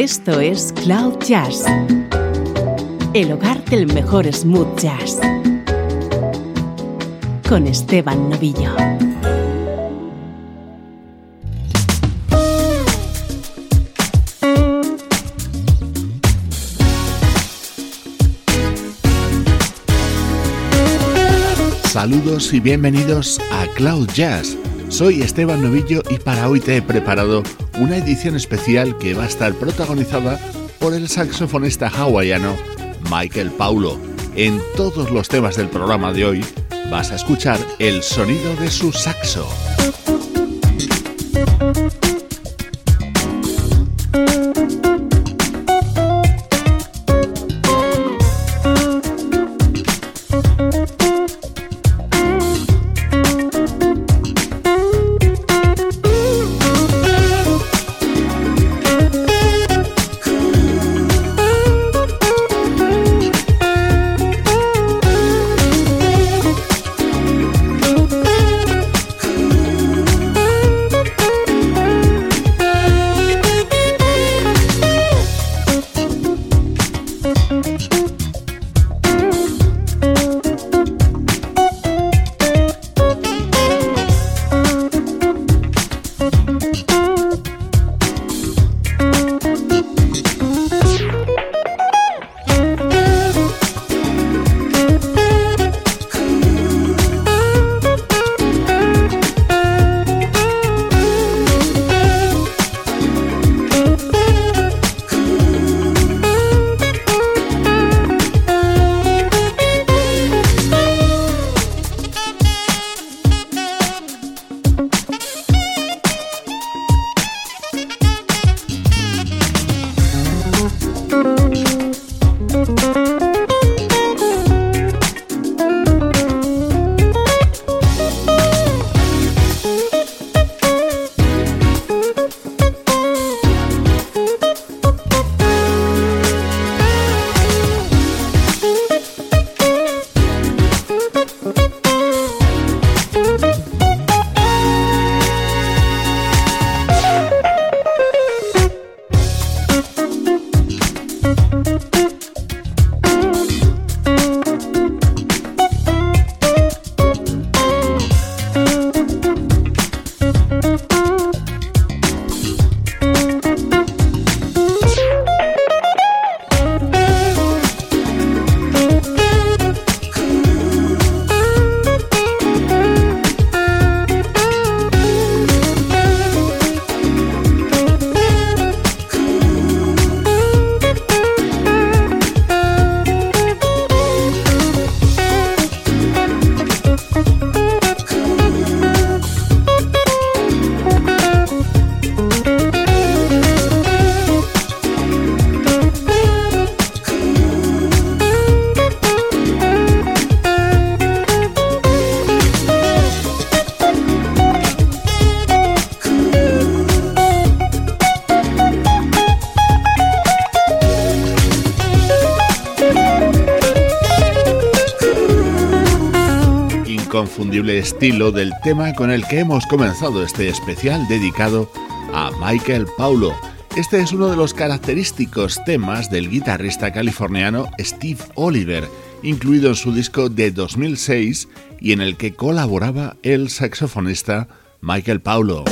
Esto es Cloud Jazz, el hogar del mejor smooth jazz, con Esteban Novillo. Saludos y bienvenidos a Cloud Jazz. Soy Esteban Novillo y para hoy te he preparado una edición especial que va a estar protagonizada por el saxofonista hawaiano Michael Paulo. En todos los temas del programa de hoy vas a escuchar el sonido de su saxo. Estilo del tema con el que hemos comenzado este especial dedicado a Michael Paulo. Este es uno de los característicos temas del guitarrista californiano Steve Oliver, incluido en su disco de 2006 y en el que colaboraba el saxofonista Michael Paulo.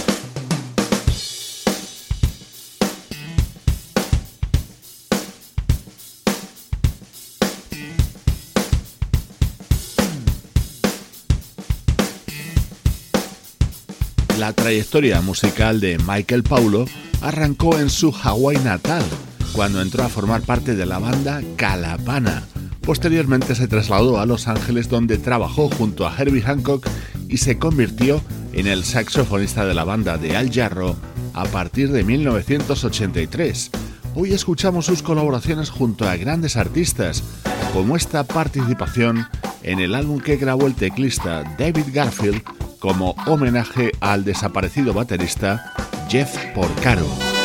Trayectoria musical de Michael Paulo arrancó en su Hawái natal, cuando entró a formar parte de la banda Calapana. Posteriormente se trasladó a Los Ángeles donde trabajó junto a Herbie Hancock y se convirtió en el saxofonista de la banda de Al Jarro a partir de 1983. Hoy escuchamos sus colaboraciones junto a grandes artistas, como esta participación en el álbum que grabó el teclista David Garfield como homenaje al desaparecido baterista Jeff Porcaro.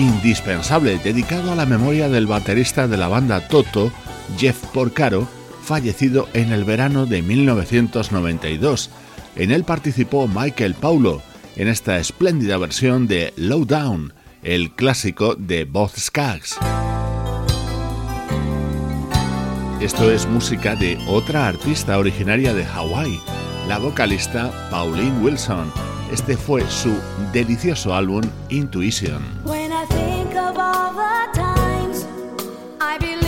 indispensable dedicado a la memoria del baterista de la banda Toto, Jeff Porcaro, fallecido en el verano de 1992. En él participó Michael Paulo en esta espléndida versión de Low Down, el clásico de Both Skaggs. Esto es música de otra artista originaria de Hawái, la vocalista Pauline Wilson. Este fue su delicioso álbum Intuition. all the times I believe.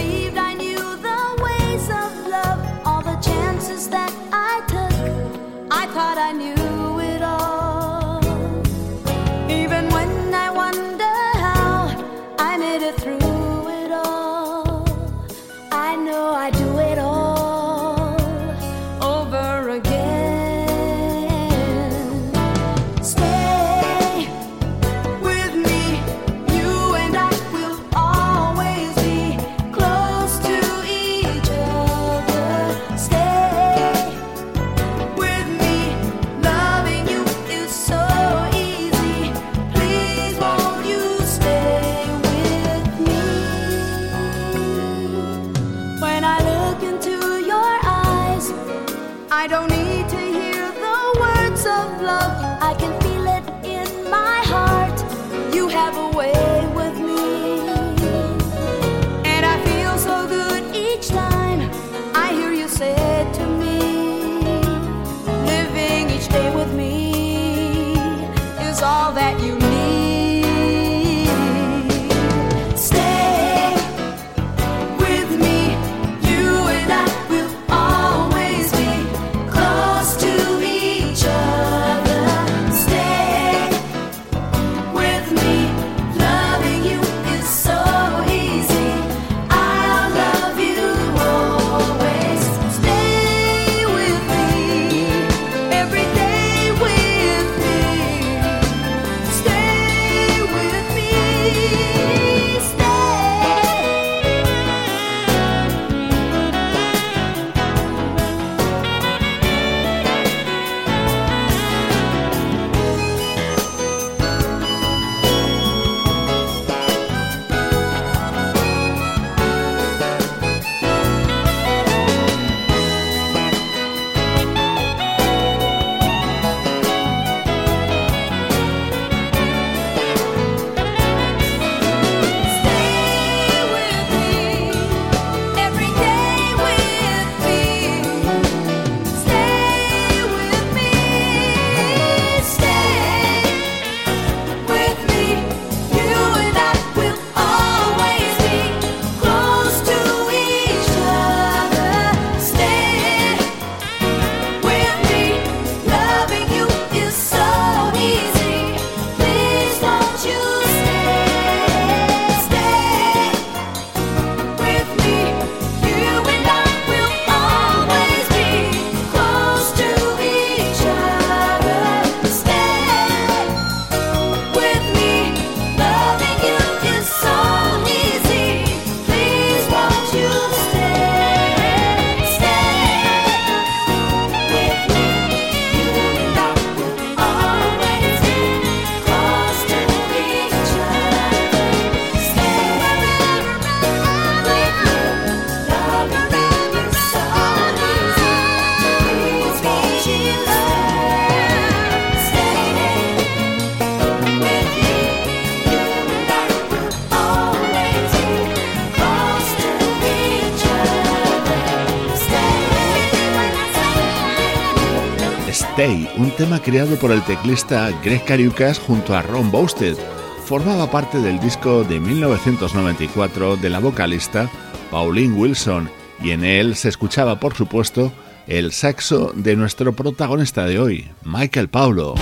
un tema creado por el teclista Greg Cariucas junto a Ron Boasted. Formaba parte del disco de 1994 de la vocalista Pauline Wilson y en él se escuchaba, por supuesto, el saxo de nuestro protagonista de hoy, Michael Paulo.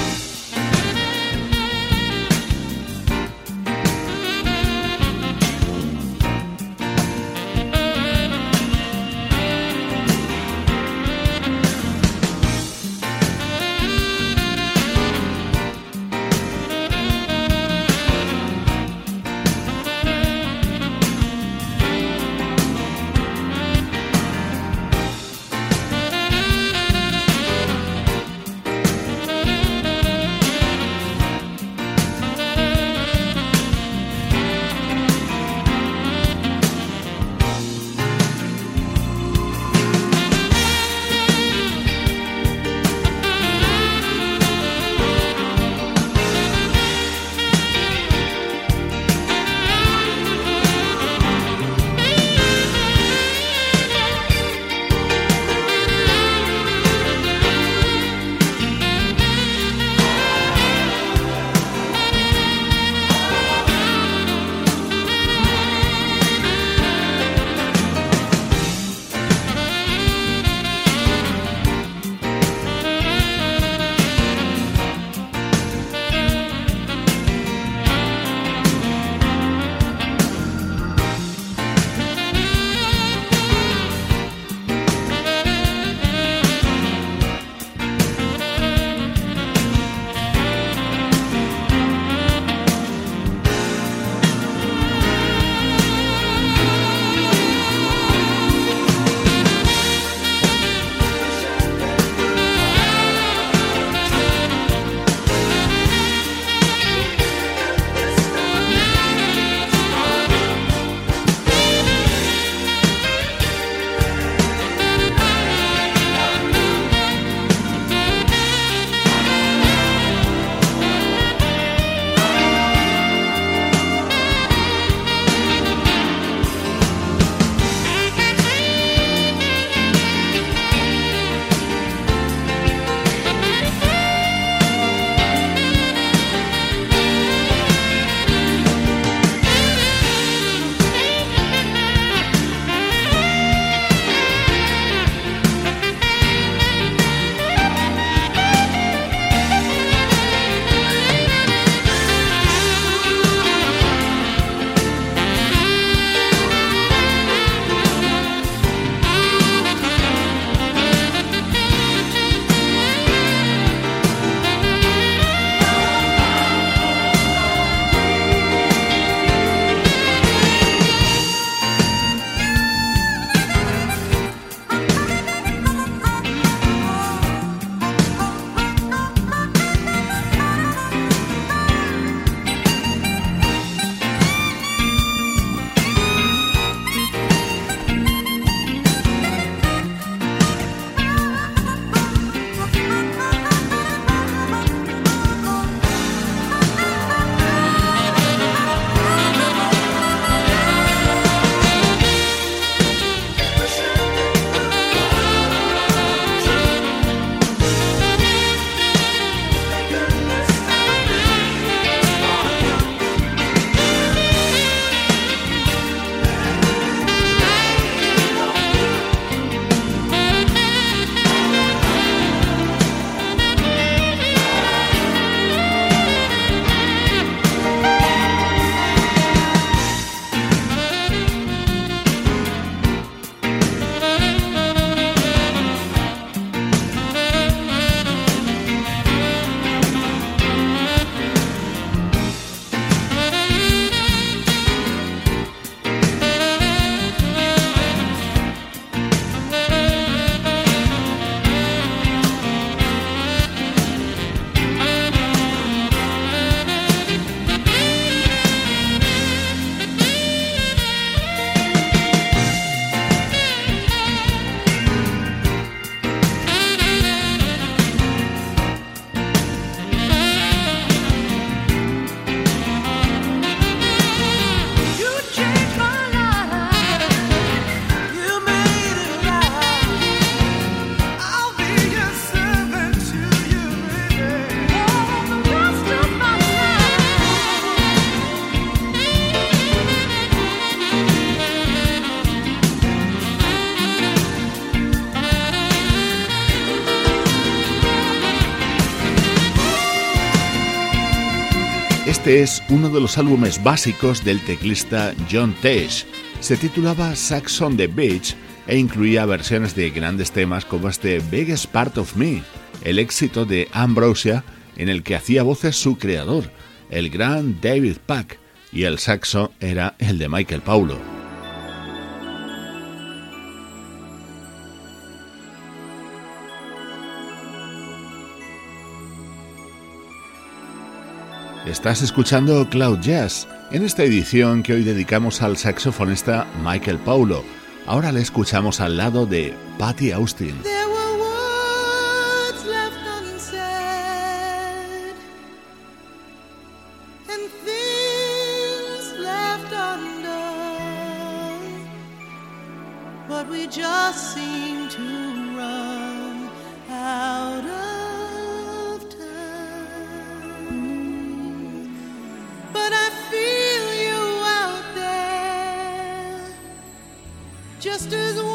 Este es uno de los álbumes básicos del teclista John Tesh. Se titulaba Sax on the Beach e incluía versiones de grandes temas como este Biggest Part of Me, el éxito de Ambrosia en el que hacía voces su creador, el gran David Pack, y el saxo era el de Michael Paulo. Estás escuchando Cloud Jazz en esta edición que hoy dedicamos al saxofonista Michael Paulo. Ahora le escuchamos al lado de Patty Austin. just to run out of just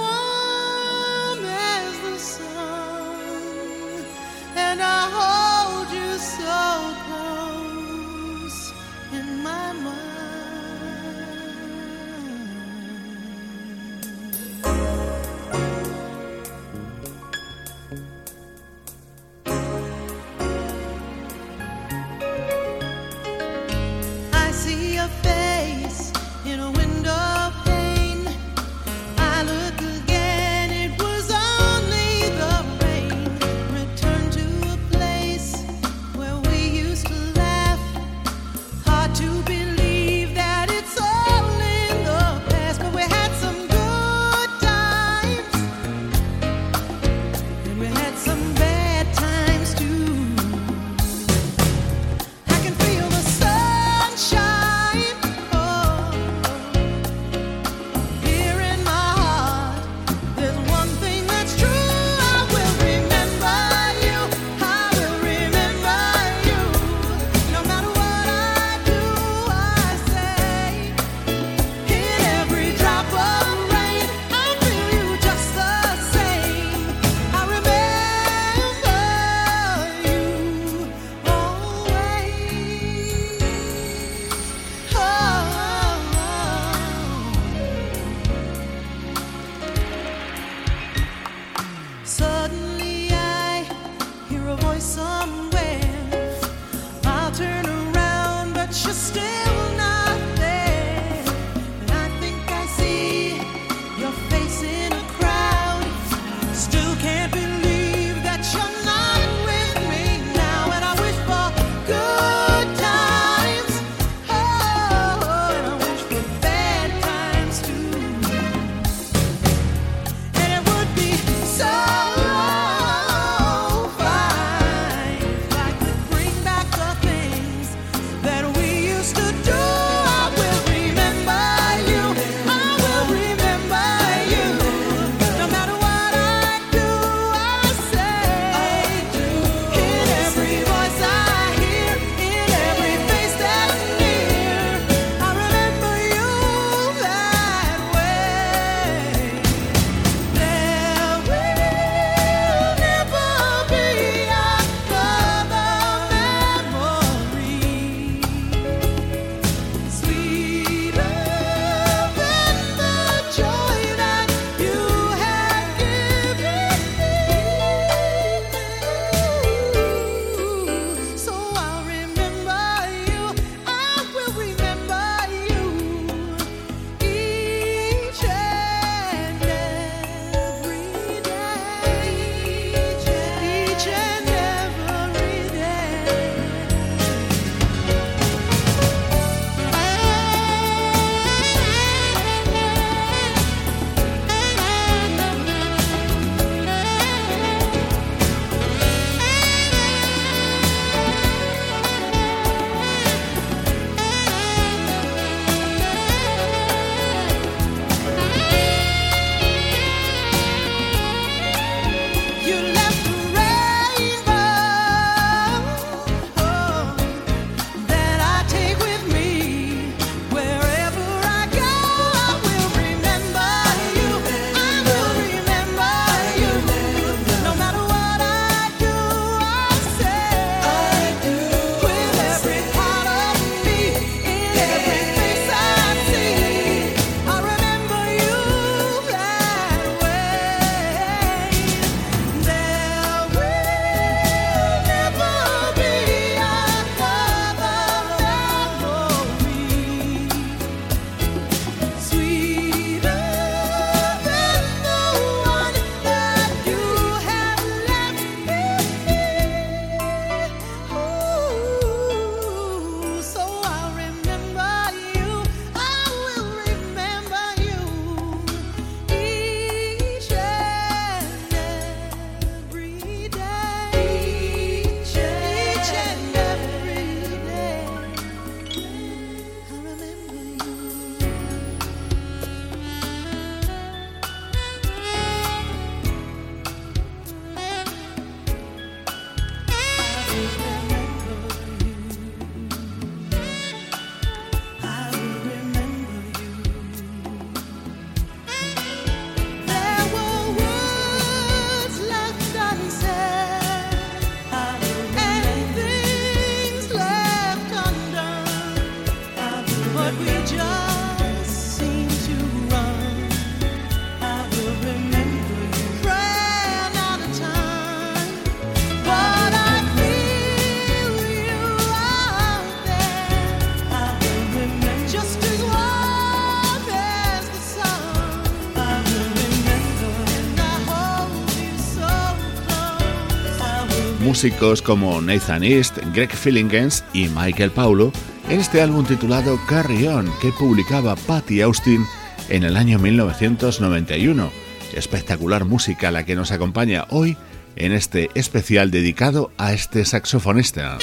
músicos como Nathan East, Greg Fillingens y Michael Paulo en este álbum titulado Carry On que publicaba Patty Austin en el año 1991. Espectacular música la que nos acompaña hoy en este especial dedicado a este saxofonista.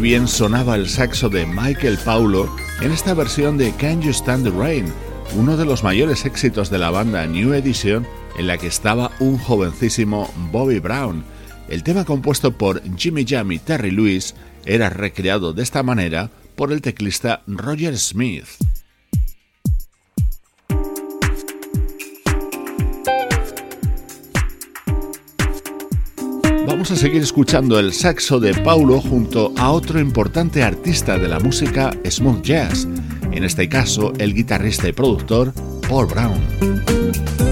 Bien sonaba el saxo de Michael Paulo en esta versión de Can You Stand the Rain, uno de los mayores éxitos de la banda New Edition en la que estaba un jovencísimo Bobby Brown. El tema compuesto por Jimmy Jam y Terry Lewis era recreado de esta manera por el teclista Roger Smith. Vamos a seguir escuchando el saxo de Paulo junto a otro importante artista de la música smooth jazz, en este caso el guitarrista y productor Paul Brown.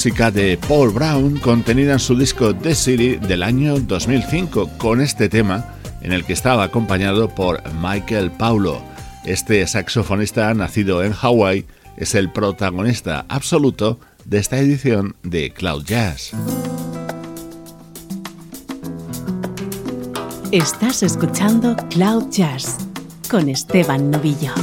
Música de Paul Brown contenida en su disco The City del año 2005, con este tema en el que estaba acompañado por Michael Paulo. Este saxofonista nacido en Hawái es el protagonista absoluto de esta edición de Cloud Jazz. Estás escuchando Cloud Jazz con Esteban Novillo.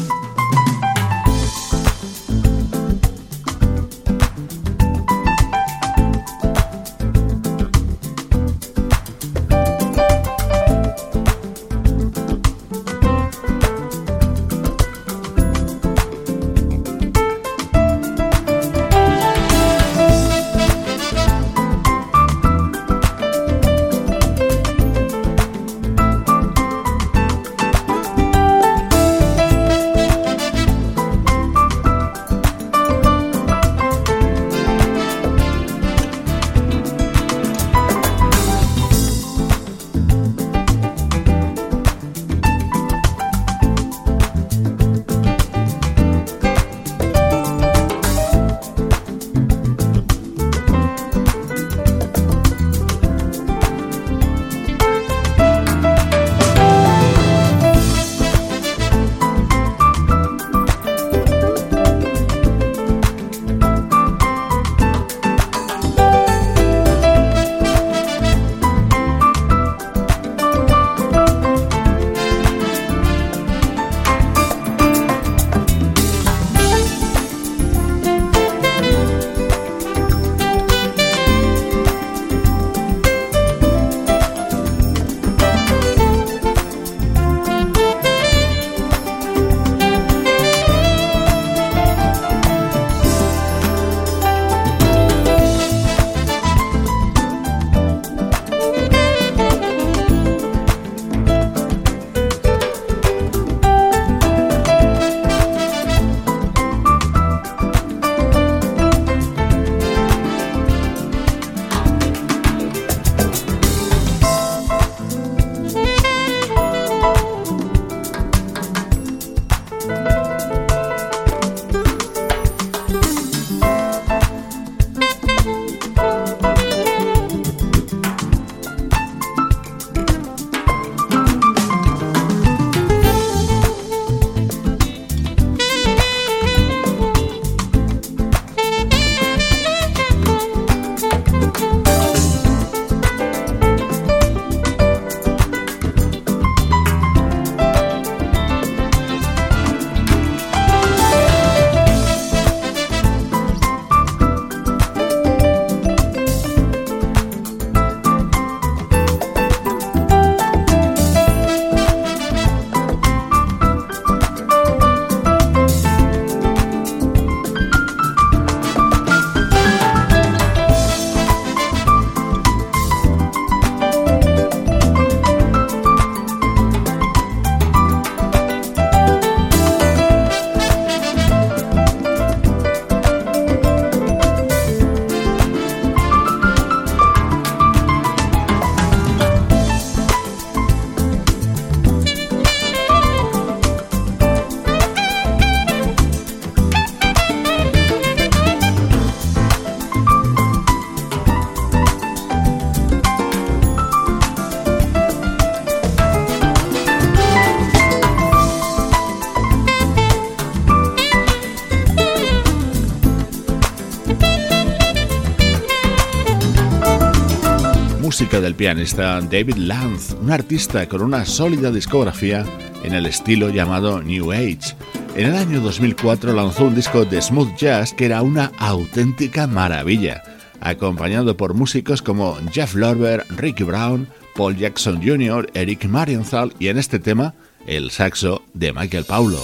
Del pianista David Lanz, un artista con una sólida discografía en el estilo llamado New Age. En el año 2004 lanzó un disco de smooth jazz que era una auténtica maravilla, acompañado por músicos como Jeff Lorber, Ricky Brown, Paul Jackson Jr., Eric Marienthal y en este tema el saxo de Michael Paulo.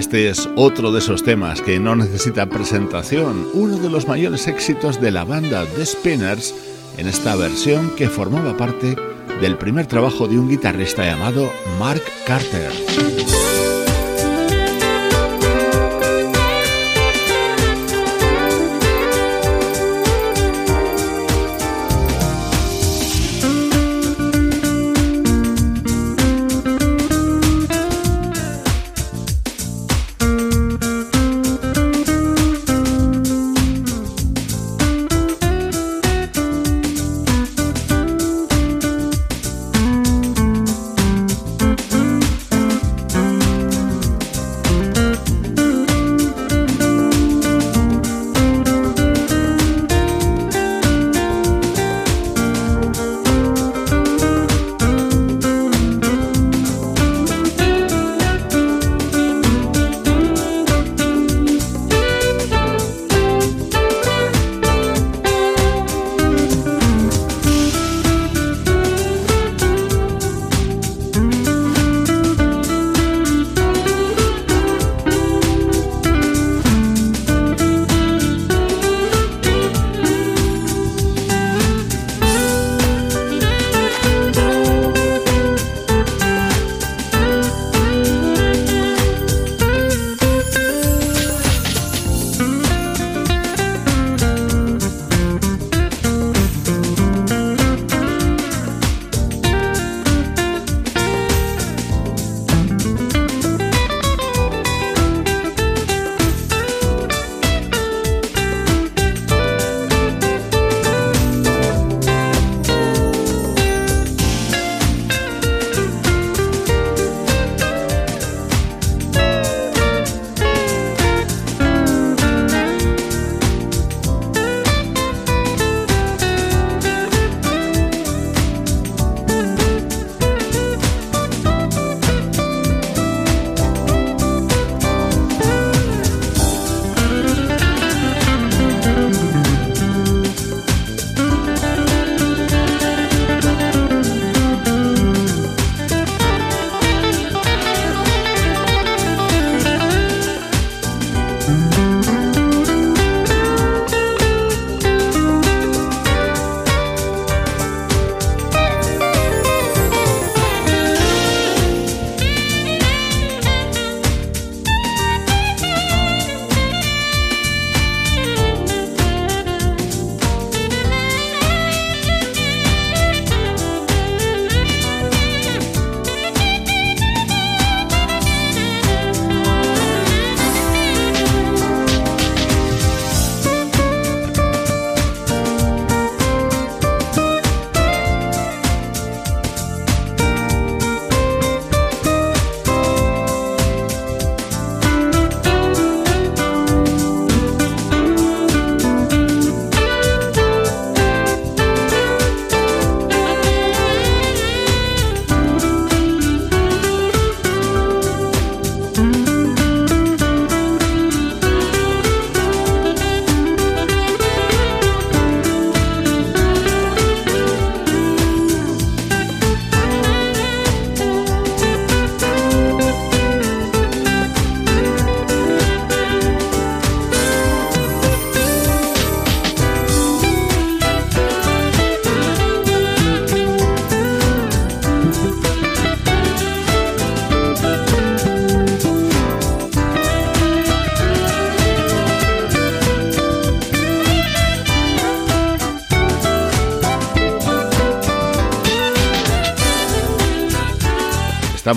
Este es otro de esos temas que no necesita presentación, uno de los mayores éxitos de la banda The Spinners en esta versión que formaba parte del primer trabajo de un guitarrista llamado Mark Carter.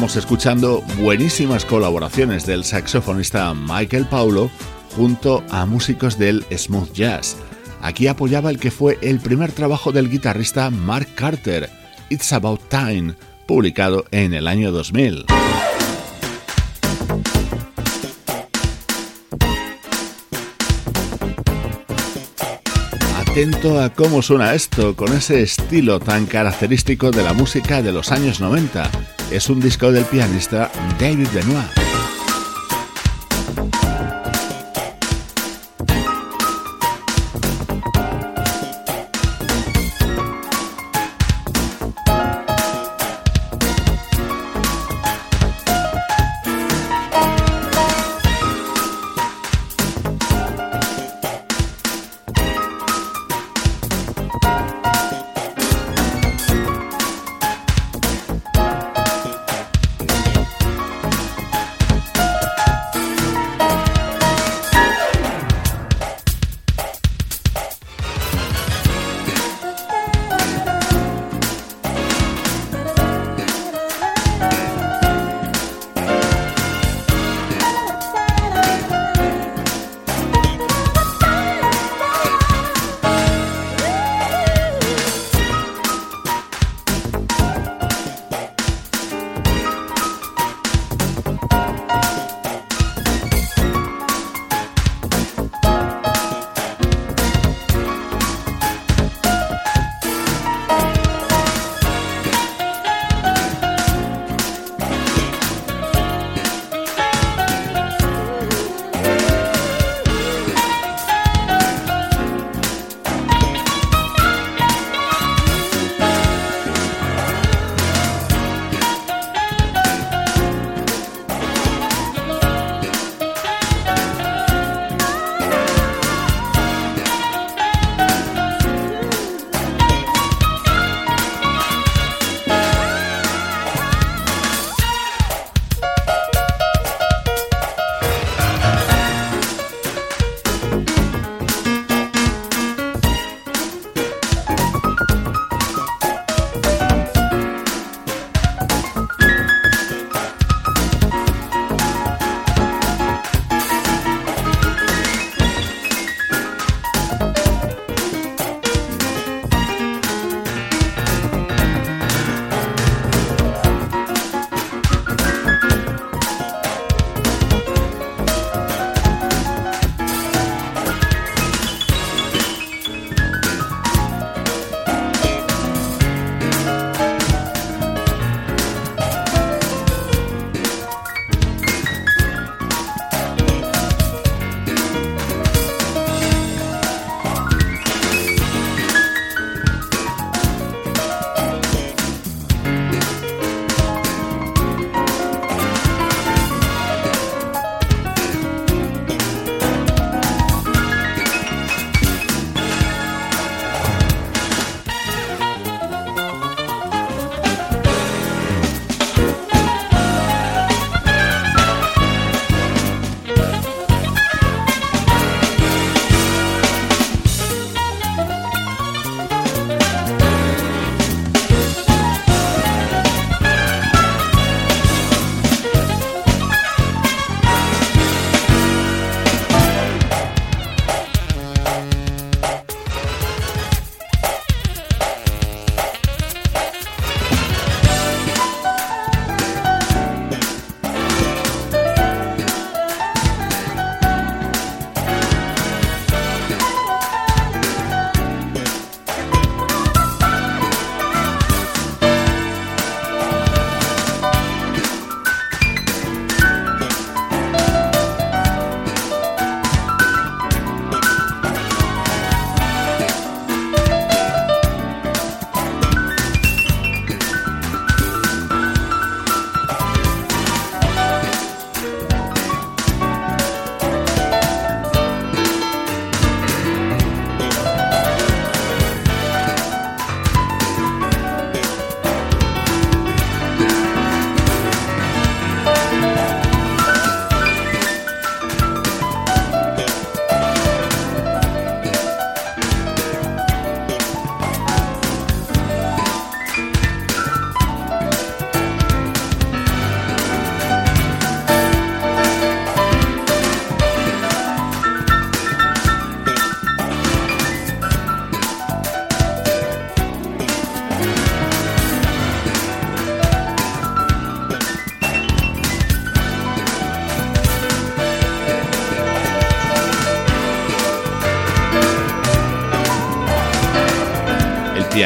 Escuchando buenísimas colaboraciones del saxofonista Michael Paulo junto a músicos del smooth jazz. Aquí apoyaba el que fue el primer trabajo del guitarrista Mark Carter, It's About Time, publicado en el año 2000. Atento a cómo suena esto, con ese estilo tan característico de la música de los años 90. Es un disco del pianista David Benoit.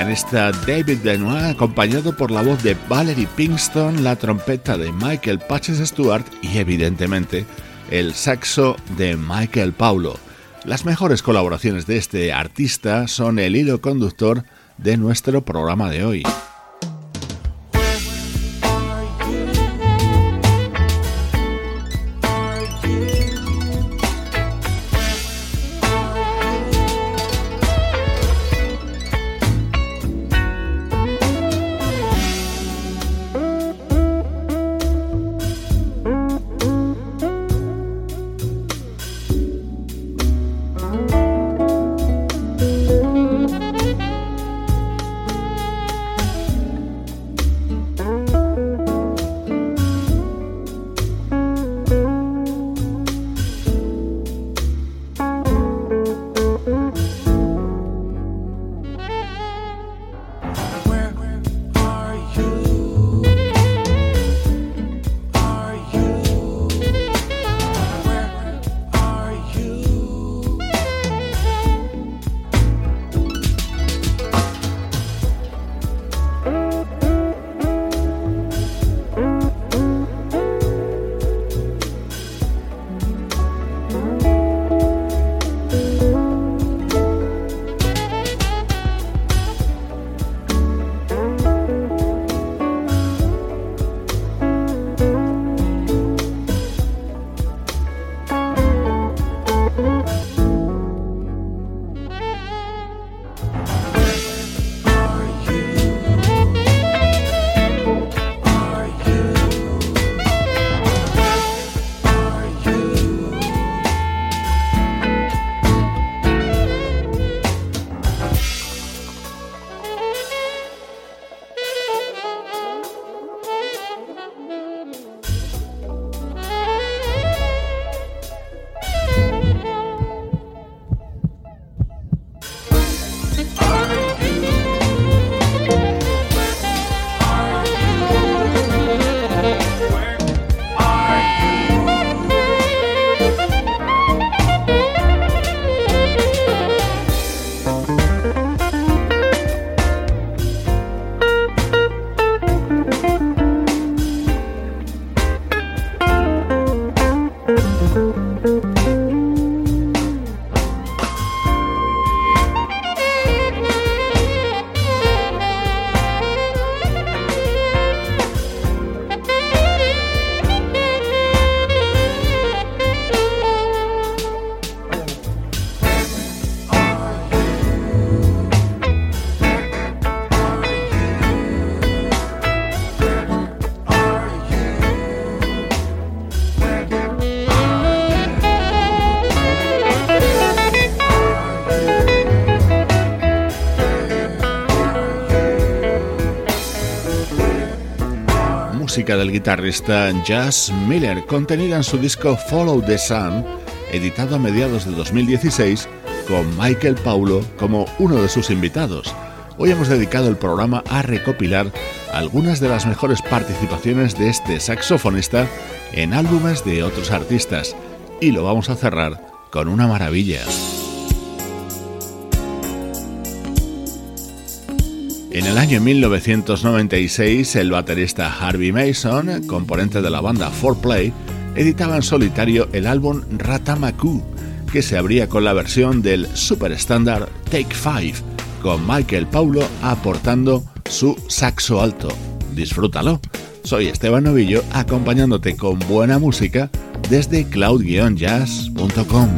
Pianista David Benoit, acompañado por la voz de Valerie Pinkston, la trompeta de Michael Patches Stewart y, evidentemente, el saxo de Michael Paulo. Las mejores colaboraciones de este artista son el hilo conductor de nuestro programa de hoy. Del guitarrista Jazz Miller, contenida en su disco Follow the Sun, editado a mediados de 2016, con Michael Paulo como uno de sus invitados. Hoy hemos dedicado el programa a recopilar algunas de las mejores participaciones de este saxofonista en álbumes de otros artistas, y lo vamos a cerrar con una maravilla. En el año 1996, el baterista Harvey Mason, componente de la banda 4Play, editaba en solitario el álbum Ratamaku, que se abría con la versión del super estándar Take 5, con Michael Paulo aportando su saxo alto. Disfrútalo. Soy Esteban Novillo acompañándote con buena música desde cloud-jazz.com.